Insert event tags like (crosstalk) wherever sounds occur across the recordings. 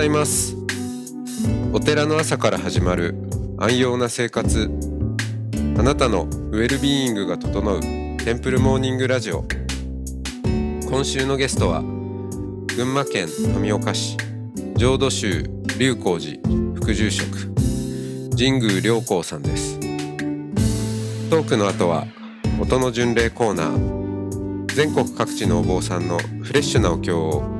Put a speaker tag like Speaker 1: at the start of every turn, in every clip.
Speaker 1: ございます。お寺の朝から始まる安養な生活。あなたのウェルビーイングが整うテンプルモーニングラジオ。今週のゲストは群馬県富岡市浄土宗龍光寺副住職神宮良光さんです。トークの後は音の巡礼コーナー。全国各地のお坊さんのフレッシュなお経を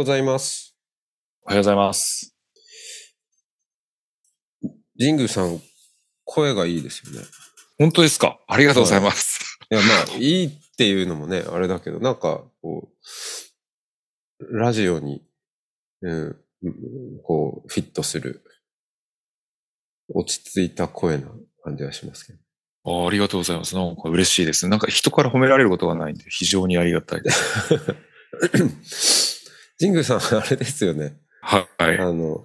Speaker 1: ございます
Speaker 2: おはようございます。
Speaker 1: 神宮さん声がいいですよね
Speaker 2: 本当ですか？ありがとうございます。
Speaker 1: いやまあいいっていうのもねあれだけどなんかこうラジオに、うん、こうフィットする落ち着いた声な感じがしますけど
Speaker 2: あありがとうございます。なんか嬉しいです。なんか人から褒められることがないんで、非常にありがたいです。(laughs)
Speaker 1: 神宮さんあれですよね
Speaker 2: はい。
Speaker 1: あの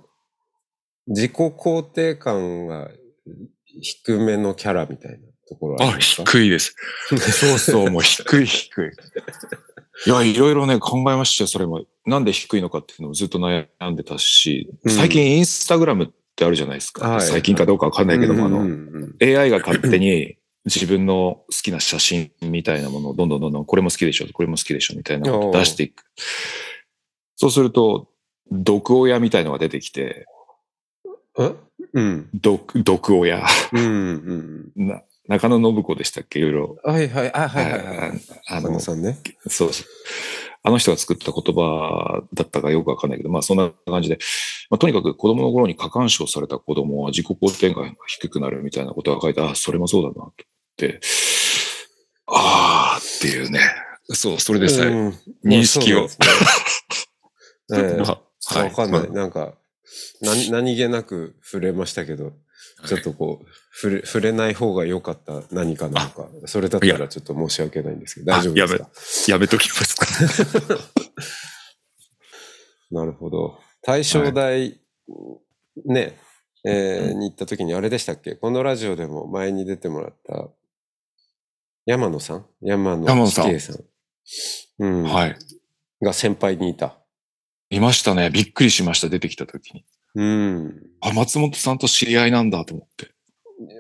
Speaker 1: 自己肯定感が低めのキャラみたいなところあ
Speaker 2: あ低いです。そうそう、もう低い低い。(laughs) いや、いろいろね、考えましたよ、それも。なんで低いのかっていうのもずっと悩んでたし、
Speaker 1: うん
Speaker 2: 最近インスタグラムってあるじゃないですか。
Speaker 1: はい
Speaker 2: 最近かどうかわかんないけども、あの、
Speaker 1: うんうん
Speaker 2: AI が勝手に (coughs) 自分の好きな写真みたいなものをどんどんどんどんこれも好きでしょ、これも好きでしょみたいなのを出していく。そうすると、毒親みたいのが出てきて、
Speaker 1: うんえ？うん。
Speaker 2: 毒、毒親。
Speaker 1: うんうん。(laughs)
Speaker 2: な中野信子でしたっけ？いろいろ。
Speaker 1: はいはい。あはいはいはい。
Speaker 2: ああの
Speaker 1: ね
Speaker 2: そうそう。あの人が作った言葉だったかよくわかんないけど、まあそんな感じで、まあ、とにかく子供の頃に過干渉された子供は自己肯定感が低くなるみたいなことが書いて、ああ、それもそうだなと思って、ああっていうね。そう、それでさえ。
Speaker 1: うん。
Speaker 2: 認識を。
Speaker 1: そうなんええ
Speaker 2: まあ
Speaker 1: わかんない。
Speaker 2: ま
Speaker 1: なんか、何何気なく触れましたけど、
Speaker 2: あ
Speaker 1: ちょっとこう、触れ、触れない方が良かった何かなのか、それだったらちょっと申し訳ないんですけど、大丈夫ですか？
Speaker 2: やめときますか？(laughs)
Speaker 1: なるほど。大正大、ね、えーに行った時にあれでしたっけ？このラジオでも前に出てもらった、山野さん？山野
Speaker 2: 山野さん
Speaker 1: さん。うん。
Speaker 2: はい。
Speaker 1: が先輩にいた。
Speaker 2: いましたね。びっくりしました。出てきたときに。
Speaker 1: うん。
Speaker 2: あ、松本さんと知り合いなんだと思って。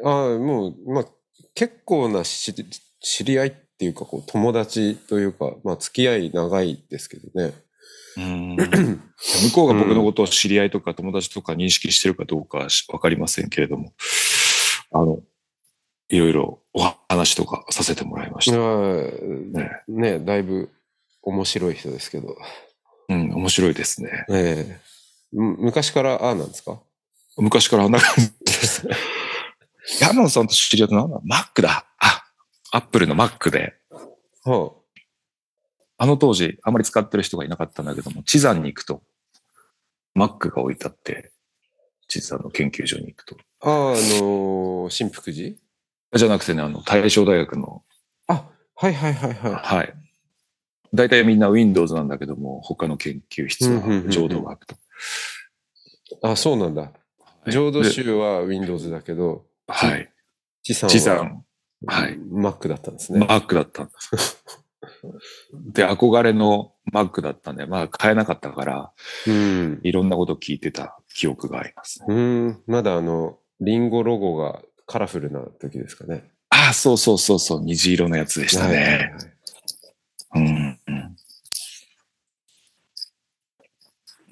Speaker 1: ああ、もう、まあ、結構なし知り合いっていうか、こう、友達というか、まあ、付き合い長いですけどね。
Speaker 2: うん (clears throat) 向こうが僕のことを知り合いとか友達とか認識してるかどうかわかりませんけれども、あの、いろいろお話とかさせてもらいました。
Speaker 1: ねねだいぶ面白い人ですけど。
Speaker 2: うん、面白いですね。
Speaker 1: ええむ昔からああなんですか？
Speaker 2: 昔からあんな感じです。(laughs) 山野さんと知り合ったのはマックだ。あ、アップルの Mac で、
Speaker 1: は
Speaker 2: あの当時あまり使ってる人がいなかったんだけども、地山に行くと、Mac が置いてあって、地山の研究所に行くと。
Speaker 1: あ、ああ、あのー、新福寺？
Speaker 2: じゃなくてね、あの、大正大学の
Speaker 1: あ、はいはいはいは
Speaker 2: はい。大体みんな Windows なんだけども、他の研究室は浄土学と。
Speaker 1: い。あ、そうなんだ。
Speaker 2: はい
Speaker 1: 浄土
Speaker 2: で
Speaker 1: 宗は Windows だけど、
Speaker 2: はい。
Speaker 1: 地産
Speaker 2: 地
Speaker 1: は
Speaker 2: 山、はい
Speaker 1: Mac だったんですね。
Speaker 2: Mac だったんです。(laughs) で、憧れの Mac だったんで、まあ買えなかったから、
Speaker 1: うん。
Speaker 2: いろんなこと聞いてた記憶がありますね。
Speaker 1: うん。まだあの、リンゴロゴがカラフルな時ですかね。
Speaker 2: ああ、そうそうそうそう、虹色のやつでした
Speaker 1: はいはいはい。
Speaker 2: うん。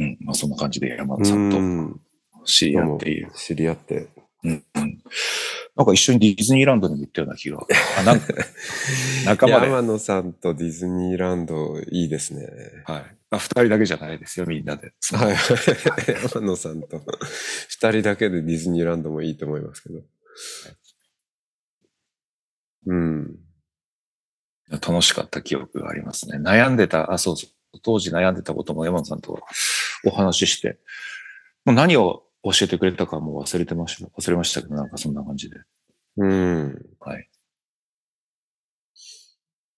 Speaker 2: うん。まあそんな感じで山田さんと
Speaker 1: うん
Speaker 2: 知り合っている。
Speaker 1: 知り合って。
Speaker 2: うん。うんなんか一緒にディズニーランドにも行ったような気が。あ、なんか、(laughs) 仲間で。
Speaker 1: 山野さんとディズニーランドいいですね。
Speaker 2: はい。まあ、二人だけじゃないですよ、みんなで。
Speaker 1: はい。(laughs) 山野さんと二人だけでディズニーランドもいいと思いますけど。うん。
Speaker 2: 楽しかった記憶がありますね。悩んでた、あ、そうそう。当時悩んでたことも山野さんとお話しして、もう何を教えてくれたかもう忘れてました。忘れましたけど、なんかそんな感じで。
Speaker 1: うん。
Speaker 2: はい。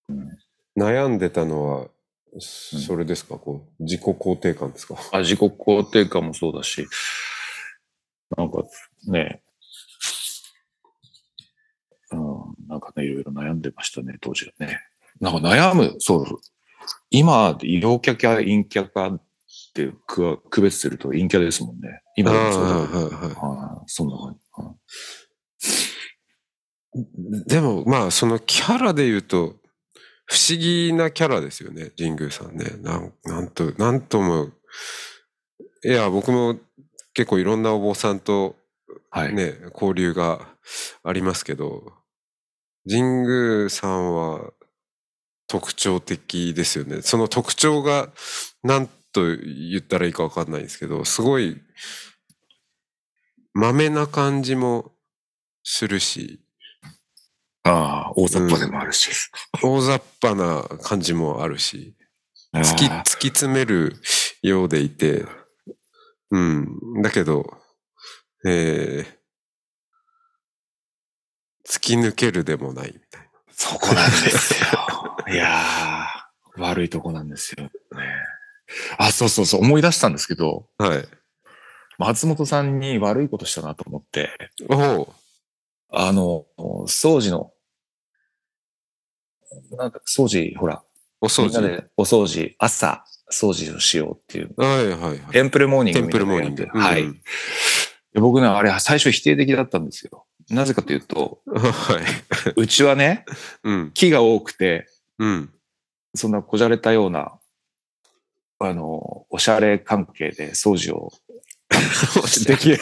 Speaker 2: うん、
Speaker 1: 悩んでたのは、それですか、こう、自己肯定感ですか？
Speaker 2: あ自己肯定感もそうだし、なんかね、うん、なんかね、いろいろ悩んでましたね、当時はね。なんか悩む、そう、今、陽キャキャ、陰キャかって区区別すると陰キャですもんね。今でもそう
Speaker 1: はいはい
Speaker 2: そんな感じ。はい
Speaker 1: でも、まあ、そのキャラで言うと、不思議なキャラですよね、神宮さんね。なんなんと、なんとも、いや、僕も結構いろんなお坊さんと
Speaker 2: はい。
Speaker 1: ね、交流がありますけど、神宮さんは特徴的ですよね。その特徴が何と言ったらいいかわかんないんですけど、すごい、まめな感じもするし、
Speaker 2: ああ、大雑把でもあるし。
Speaker 1: 大雑把な感じもあるし、突き、
Speaker 2: あ
Speaker 1: 突き詰めるようでいて、うん。だけど、えー、突き抜けるでもないみたい
Speaker 2: そこなんですよ。いやー、悪いとこなんですよね。あ、そうそうそう、思い出したんですけど、
Speaker 1: な。はい。
Speaker 2: 松本さんに悪いことしたなと思って、
Speaker 1: おう
Speaker 2: あの、掃除の、なんか掃除、ほら、
Speaker 1: お掃除。
Speaker 2: みんなでお掃除、朝掃除をしようっていう、
Speaker 1: はいはいはい。
Speaker 2: テンプルモーニング
Speaker 1: テンプルモーニング。
Speaker 2: はい。
Speaker 1: うん
Speaker 2: で僕ね、あれ最初否定的だったんですよ。なぜかというと、(laughs)
Speaker 1: はい。
Speaker 2: うちはね、
Speaker 1: うん。
Speaker 2: 木が多くて、
Speaker 1: うん。
Speaker 2: そんなこじゃれたような、あの、おしゃれ関係で掃除を (laughs) できる。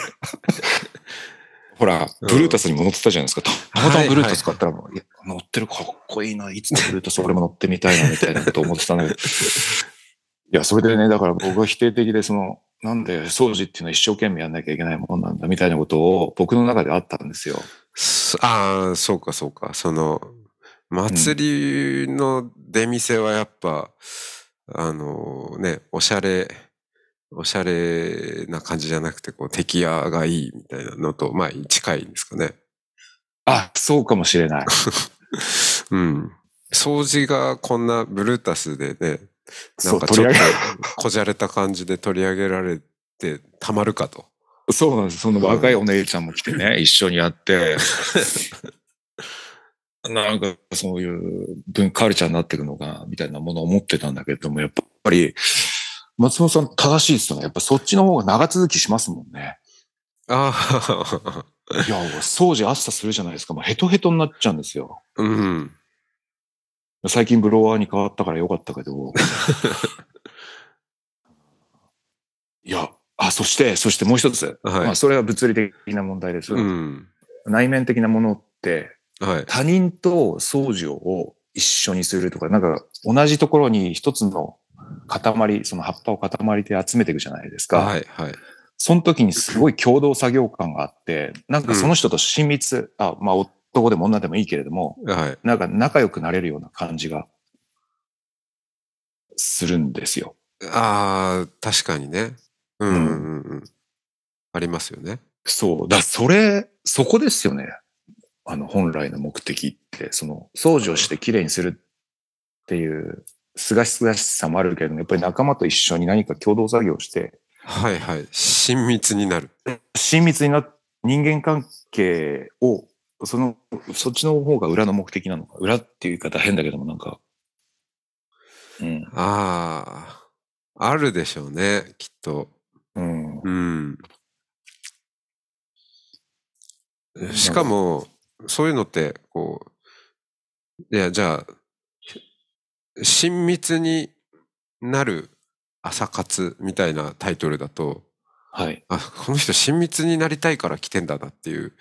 Speaker 2: ほら、
Speaker 1: うん
Speaker 2: ブルータスにも乗ってたじゃないですか。たまたまブルータス買ったら、
Speaker 1: はい
Speaker 2: いや乗ってるかっこいいな、いつのブルータス俺も乗ってみたいな、みたいなこと思ってたんだけど。(laughs) いや、それでね、だから僕は否定的で、その、なんで掃除っていうのは一生懸命やんなきゃいけないもんなんだ、みたいなことを僕の中であったんですよ。
Speaker 1: すああ、そうかそうか。その、祭りの出店はやっぱ、あのね、おしゃれ、おしゃれな感じじゃなくて、こう、出来屋がいいみたいなのと、まあ、近いんですかね。
Speaker 2: あ、そうかもしれない。(laughs)
Speaker 1: うん。掃除がこんなブルータスでね、なんかちょっとこじゃれた感じで取り上げられてたまるかと。
Speaker 2: そうなんです。その若いお姉ちゃんも来てね、一緒にやって、(laughs) なんかそういう文カルチャーになっていくのかな、みたいなものを思ってたんだけども、やっぱり、松本さん正しいですよね。やっぱそっちの方が長続きしますもんね。
Speaker 1: ああ、
Speaker 2: いや、掃除朝するじゃないですか。もうヘトヘトになっちゃうんですよ。
Speaker 1: うん。
Speaker 2: 最近ブロワーに変わったからよかったけど。(laughs) いや、あ、そして、そしてもう一つ。
Speaker 1: はい
Speaker 2: まあ、それは物理的な問題です。
Speaker 1: うん。
Speaker 2: 内面的なものって、
Speaker 1: はい。
Speaker 2: 他人と掃除を一緒にするとか、なんか同じところに一つの塊、その葉っぱを塊で集めていくじゃないですか。
Speaker 1: はい、はい。
Speaker 2: その時にすごい共同作業感があって、なんかその人と親密、あ、まあ男でも女でもいいけれども、
Speaker 1: はい。
Speaker 2: なんか仲良くなれるような感じがするんですよ。
Speaker 1: ああ、確かにね。うん、うん、うんうん。ありますよね。
Speaker 2: そう。だそれ、そこですよね。あの、本来の目的って、その、掃除をしてきれいにするっていう、すがしすがしさもあるけれども、やっぱり仲間と一緒に何か共同作業して、
Speaker 1: はい、はい。親密になる。
Speaker 2: 親密にな、人間関係を、その、そっちの方が裏の目的なのか。裏っていう言い方変だけども、なんか、うん。
Speaker 1: ああ、あるでしょうね、きっと。
Speaker 2: うん。
Speaker 1: うん。しかも、そういうのって、こう、いや、じゃあ、親密になる朝活みたいなタイトルだと、
Speaker 2: はい。
Speaker 1: あ、この人親密になりたいから来てんだなっていう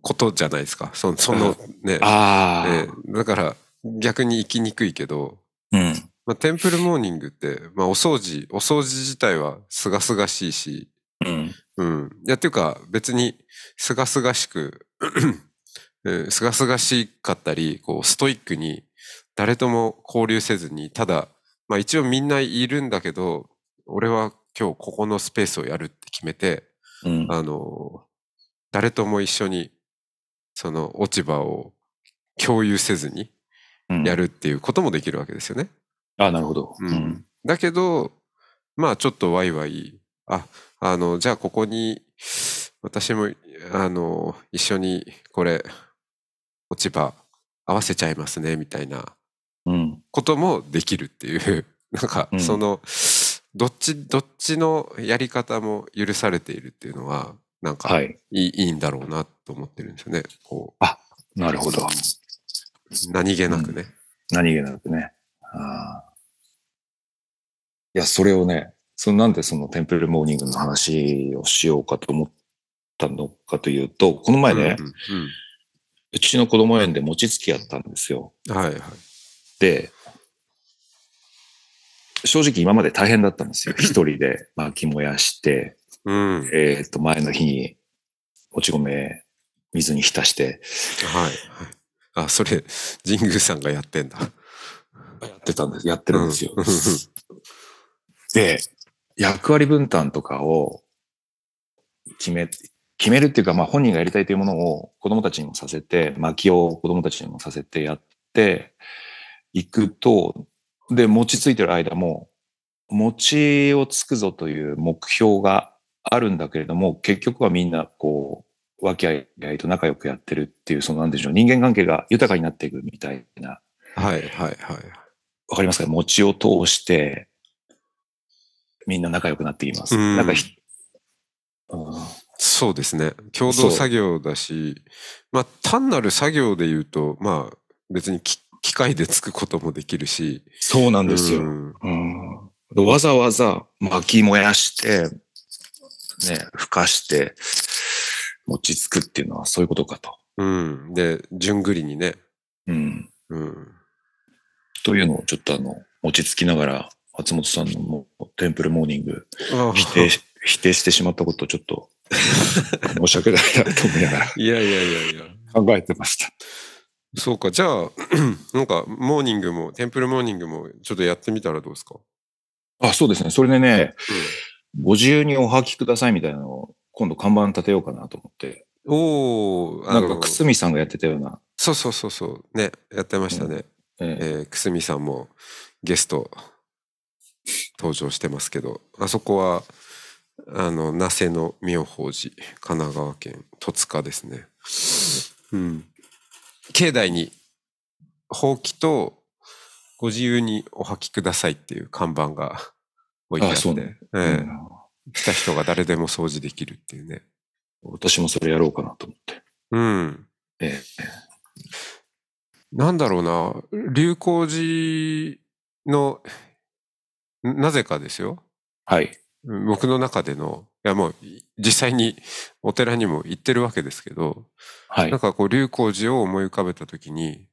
Speaker 1: ことじゃないですか。そそのね、
Speaker 2: あ
Speaker 1: えーだから逆に行きにくいけど、
Speaker 2: あ、うん。
Speaker 1: まあ、テンプルモーニングって、まあ、お掃除、お掃除自体はすがすがしいし、
Speaker 2: うん。
Speaker 1: うん。いや、っていうか、別に、すがすがしく、うんすがすがしかったり、こう、ストイックに、誰とも交流せずに、ただ、まあ一応みんないるんだけど、俺は今日ここのスペースをやるって決めて、
Speaker 2: うん。
Speaker 1: あの、誰とも一緒に、その落ち葉を共有せずに
Speaker 2: うん
Speaker 1: やるっていうこともできるわけですよね。
Speaker 2: あ、なるほど。
Speaker 1: うん。だけど、まあちょっとワイワイ、あ、あの、じゃあここに、私も、あの、一緒にこれ、落ち葉合わせちゃいますね、みたいな
Speaker 2: うん。
Speaker 1: こともできるっていう、(laughs) なんか
Speaker 2: うん
Speaker 1: その、どっち、どっちのやり方も許されているっていうのは、なんか、
Speaker 2: はいい。
Speaker 1: いいいんだろうなと思ってるんですよね。こ
Speaker 2: なるほど。
Speaker 1: う、何気なくね。
Speaker 2: 何気なくね。あーいや、それをね、そのなんでそのテンプルモーニングの話をしようかと思ったのかというと、この前ね、
Speaker 1: うんうん
Speaker 2: うちの子供園で餅つきやったんですよ。
Speaker 1: うんはいはい。
Speaker 2: で、正直今まで大変だったんですよ。(laughs) 一人で巻き燃やして、
Speaker 1: うん。はい
Speaker 2: えっ、と、前の日に、もち米、水に浸して、
Speaker 1: はい。あ、それ、神宮さんがやってんだ。
Speaker 2: やってたんです、やってるんですよ。
Speaker 1: うん
Speaker 2: で、役割分担とかを決め、決めるっていうか、まあ本人がやりたいというものを子供たちにもさせて、薪を子供たちにもさせてやっていくと、で、餅ついてる間も、餅をつくぞという目標があるんだけれども、結局はみんなこう、和気あいあいと仲良くやってるっていう、そのなんでしょう、人間関係が豊かになっていくみたいな
Speaker 1: はいはいはい。
Speaker 2: わかりますか？餅を通して、みんな仲良くなっていきます。
Speaker 1: うん
Speaker 2: なんかひ、うん
Speaker 1: そうですね。共同作業だし、まあ単なる作業で言うと、まあ別にき機械でつくこともできるし。
Speaker 2: そうなんですよ。
Speaker 1: うん
Speaker 2: うんわざわざ巻き燃やして、ね、ふかして、餅つくっていうのはそういうことかと。
Speaker 1: うん。で、順繰りにね。
Speaker 2: うん。
Speaker 1: うん。
Speaker 2: というのをちょっとあの、餅つきながら、松本さんのテンプルモーニング
Speaker 1: あ
Speaker 2: 否定し、否定してしまったことをちょっと (laughs) 申し訳ないなと思いながら
Speaker 1: いやいやいやいや。
Speaker 2: 考えてました。
Speaker 1: そうか。じゃあ、(clears throat) なんか、モーニングも、テンプルモーニングも、ちょっとやってみたらどうですか？
Speaker 2: あ、そうですね。それでね、ご自由にお履きくださいみたいなのを今度看板立てようかなと思って。
Speaker 1: おお、
Speaker 2: なんか、くすみさんがやってたような。
Speaker 1: そうそうそうそう。ね、やってましたね。
Speaker 2: ええ
Speaker 1: えーくすみさんもゲスト登場してますけど、あそこは、あの、那瀬の妙法寺、神奈川県戸塚ですね。うん。境内に、ほうきと、ご自由にお履きくださいっていう看板が置いてあって、
Speaker 2: あそう
Speaker 1: え
Speaker 2: うん
Speaker 1: え来た人が誰でも掃除できるっていうね。
Speaker 2: 私もそれやろうかなと思って。
Speaker 1: うん。
Speaker 2: ええ
Speaker 1: なんだろうな、流行寺の、なぜかですよ。
Speaker 2: はい。
Speaker 1: 僕の中での、いやもうい実際にお寺にも行ってるわけですけど、
Speaker 2: はい
Speaker 1: なん。かこう流行寺を思い浮かべたときに、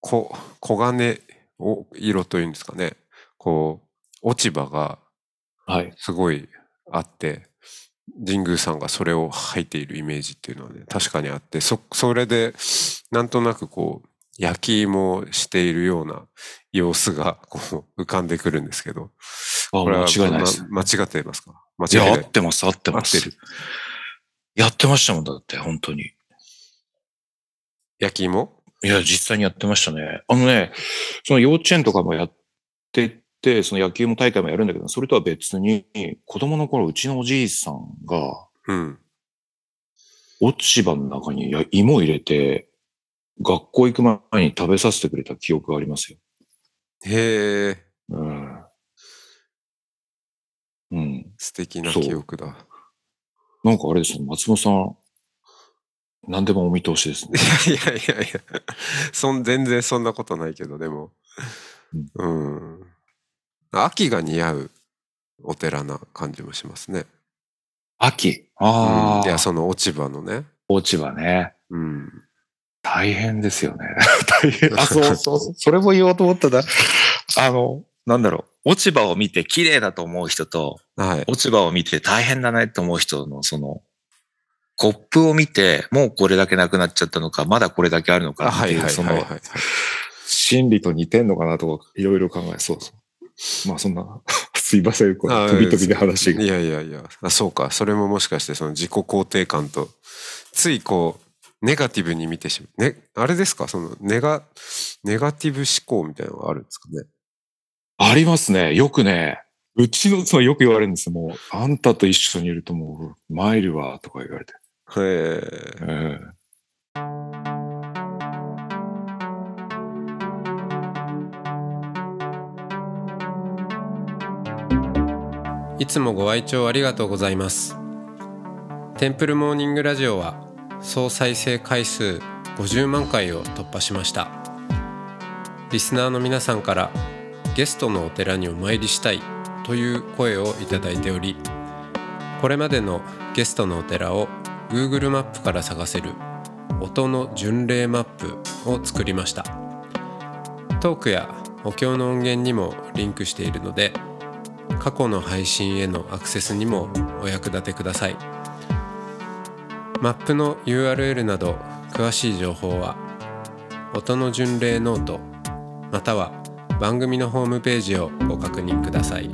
Speaker 1: こ黄金お色というんですかね、こう、落ち葉が
Speaker 2: はい。
Speaker 1: すごいあって、神宮さんがそれを履いているイメージっていうのはね、確かにあって、そ、それで、なんとなくこう、焼き芋をしているような様子がこう浮かんでくるんですけど、
Speaker 2: あ、
Speaker 1: これは
Speaker 2: 間違いないです
Speaker 1: 間違ってますか？間
Speaker 2: いや、
Speaker 1: 違いない。
Speaker 2: 合ってます、合ってます。
Speaker 1: 合ってる
Speaker 2: やってましたもんだって、本当に。
Speaker 1: 焼き芋？
Speaker 2: いや、実際にやってましたね。あのね、その幼稚園とかもやってて、その野球も大会もやるんだけど、それとは別に、子供の頃、うちのおじいさんが、
Speaker 1: うん。
Speaker 2: 落ち葉の中にや芋を入れて、学校行く前に食べさせてくれた記憶がありますよ。
Speaker 1: へえ、
Speaker 2: うん。うん。
Speaker 1: 素敵な記憶だ。
Speaker 2: なんかあれですね、松本さん、何でもお見通しですね。
Speaker 1: いやいやいや、そん、全然そんなことないけど、でも、うん。秋が似合うお寺な感じもしますね。
Speaker 2: 秋？ああ、
Speaker 1: うんいや、その落ち葉のね。
Speaker 2: 落ち葉ね。
Speaker 1: うん。
Speaker 2: 大変ですよね。(laughs) 大変。あ、そう (laughs) そう。それも言おうと思ったな。あの、なんだろう。落ち葉を見て綺麗だと思う人と、
Speaker 1: はい。
Speaker 2: 落ち葉を見て大変だねと思う人の、その、コップを見て、もうこれだけなくなっちゃったのか、まだこれだけあるのか
Speaker 1: あ
Speaker 2: っていう、
Speaker 1: はいはい
Speaker 2: その。心理と似てんのかなとか、いろいろ考え、そうそう。まあそんな、(laughs) すいません、この飛び飛びで話が。
Speaker 1: いやいやいや、あ、そうか。それももしかしてその自己肯定感と、ついこう、ネガティブに見てしまう。ね、あれですか？その、ネガ、ネガティブ思考みたいなのがあるんですかね？
Speaker 2: ありますね。よくね、うちの妻よく言われるんですよ。もう、あんたと一緒にいるともう、参るわ、とか言われて。
Speaker 1: へえ。
Speaker 2: ええ
Speaker 1: いつもご愛聴ありがとうございます。テンプルモーニングラジオは総再生回数50万回を突破しました。リスナーの皆さんからゲストのお寺にお参りしたいという声をいただいており、これまでのゲストのお寺を Google マップから探せる音の巡礼マップを作りました。トークやお経の音源にもリンクしているので、過去の配信へのアクセスにもお役立てくださいマップの URL など詳しい情報は音の巡礼ノートまたは番組のホームページをご確認ください。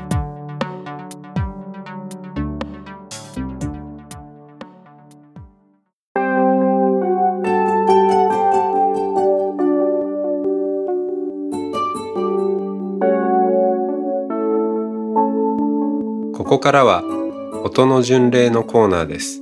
Speaker 1: ここからは音の巡礼のコーナーです。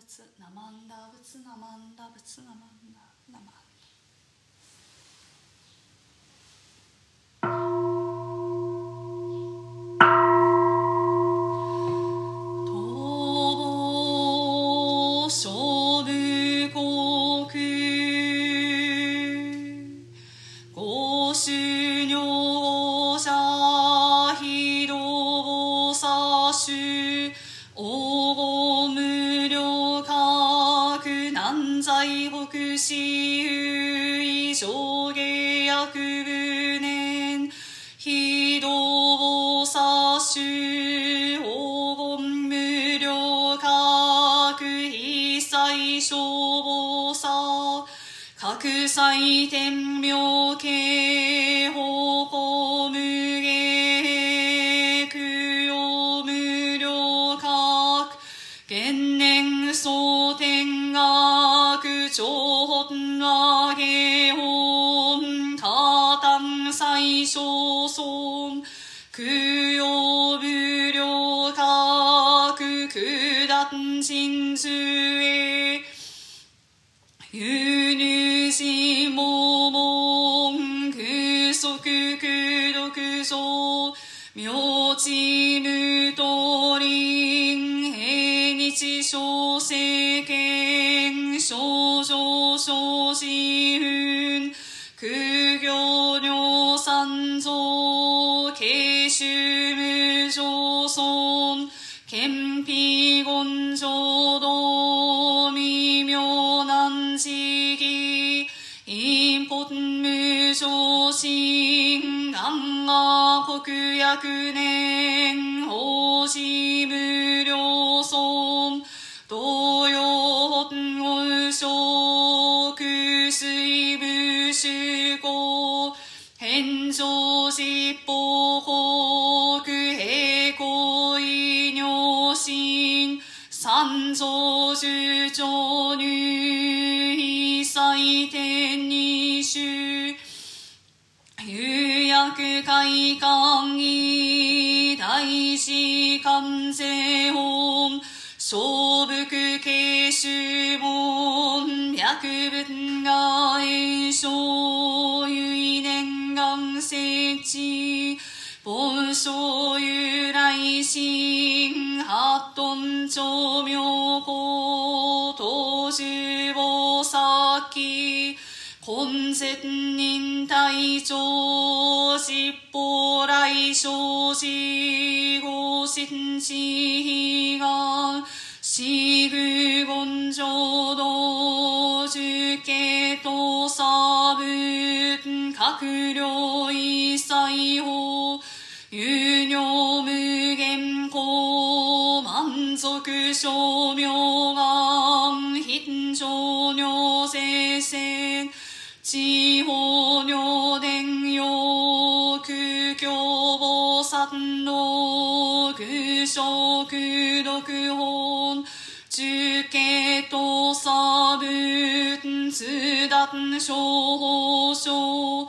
Speaker 3: 仏ナマンダ仏ナマンダ仏ナマンダナマンダ again. 空読上明治無道林平日小政権少女小子運空行尿三蔵慶州無上尊憲秘言浄土微妙難思議陰 pot 無常心願が国薬年法事無料損薬会館医大師関税本。小福慶州門百分が炎症。唯念願世聖地盆書由来心八ト長明公東樹菩薩根絶忍耐長十法来生死後心地が四具言浄土受刑と差分閣僚一切法有料無限公満足称名願貧上尿生戦地方尿伝用空教菩薩の空所空読本中継と差分通達処方書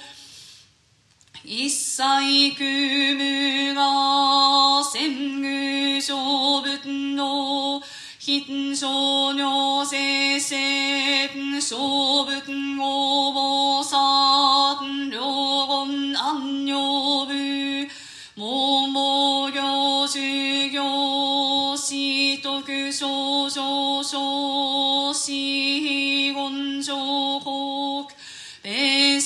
Speaker 3: 一切空無が戦具小仏の貧少尿生戦小仏応募三両言安尿部桃行修行死徳少少少死言上国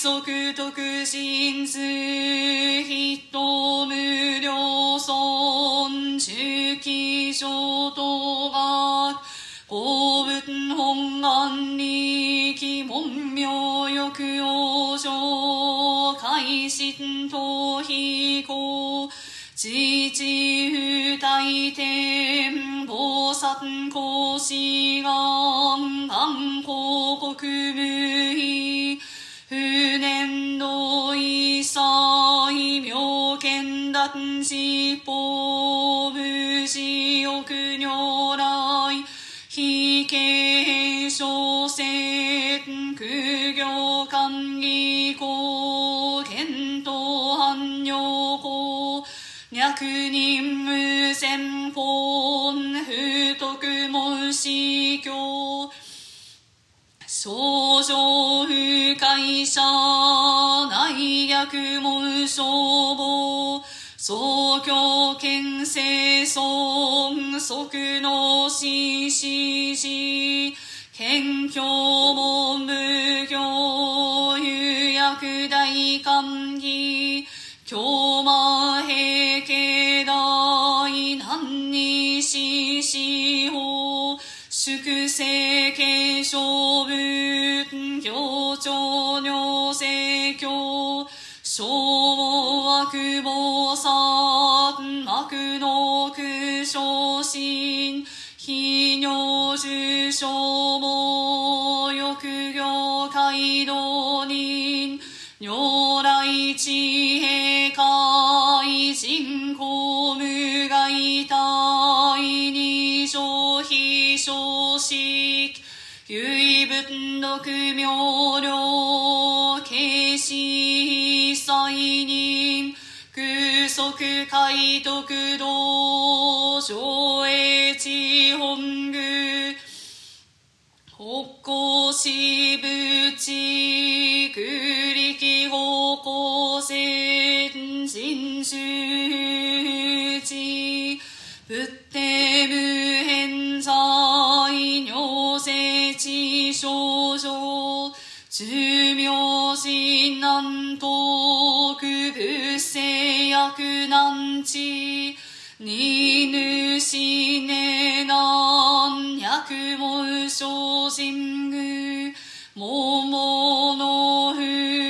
Speaker 3: 米足徳心数人無料損中期上等学公文本願力門名欲往生改心逃避行自治不大天菩薩公子願願広告無脱四法無事欲如来非形小説苦行官議公検討汎用公脈任無線本不徳門司教少女不会者内逆門消防。総教県生存即の死死死謙虚門無教有薬大官議京魔平家大難に死死法粛清継承文行長尿聖教。小悪菩薩幕の苦小心。非尿重症も欲行街道人。如来地平海人公無害体二乗非小式唯文読明瞭慶死祭人空足海徳道上越地本宮北高支部地空力方向線人種地仏定無変在尿性地症状寿命心難遠く仏性薬難地二主ね難百門小神宮桃の不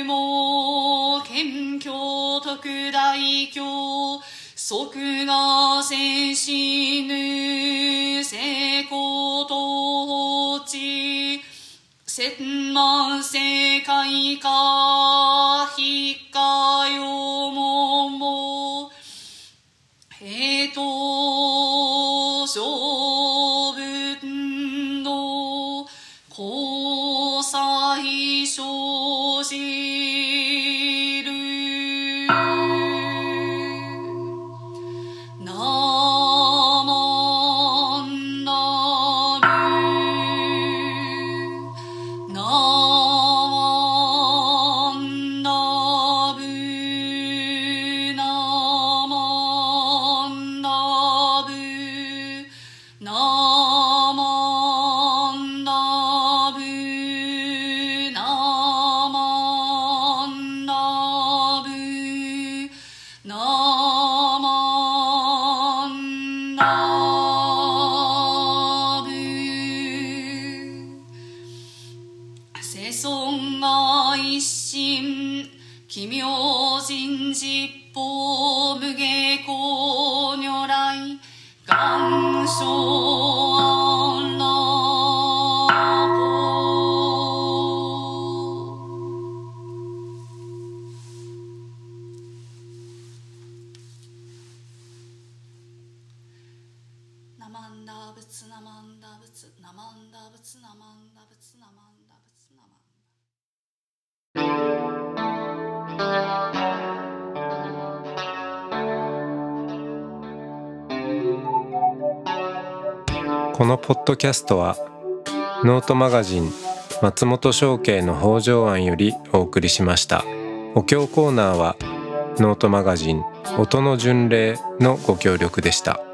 Speaker 3: 毛謙虚特大教即が聖死ぬ。成功と放置千万世界か非平ンダ仏ナマンダ仏ナマンダ仏ナマンダ仏ナマンダ仏ナマンダ
Speaker 1: このポッドキャストはノートマガジン松本紹圭の方丈庵よりお送りしました。お経コーナーはノートマガジン音の巡礼のご協力でした。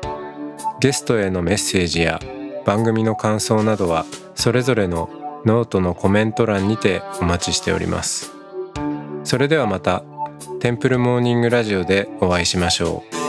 Speaker 1: ゲストへのメッセージや番組の感想などはそれぞれのノートのコメント欄にてお待ちしております。それではまたテンプルモーニングラジオでお会いしましょう。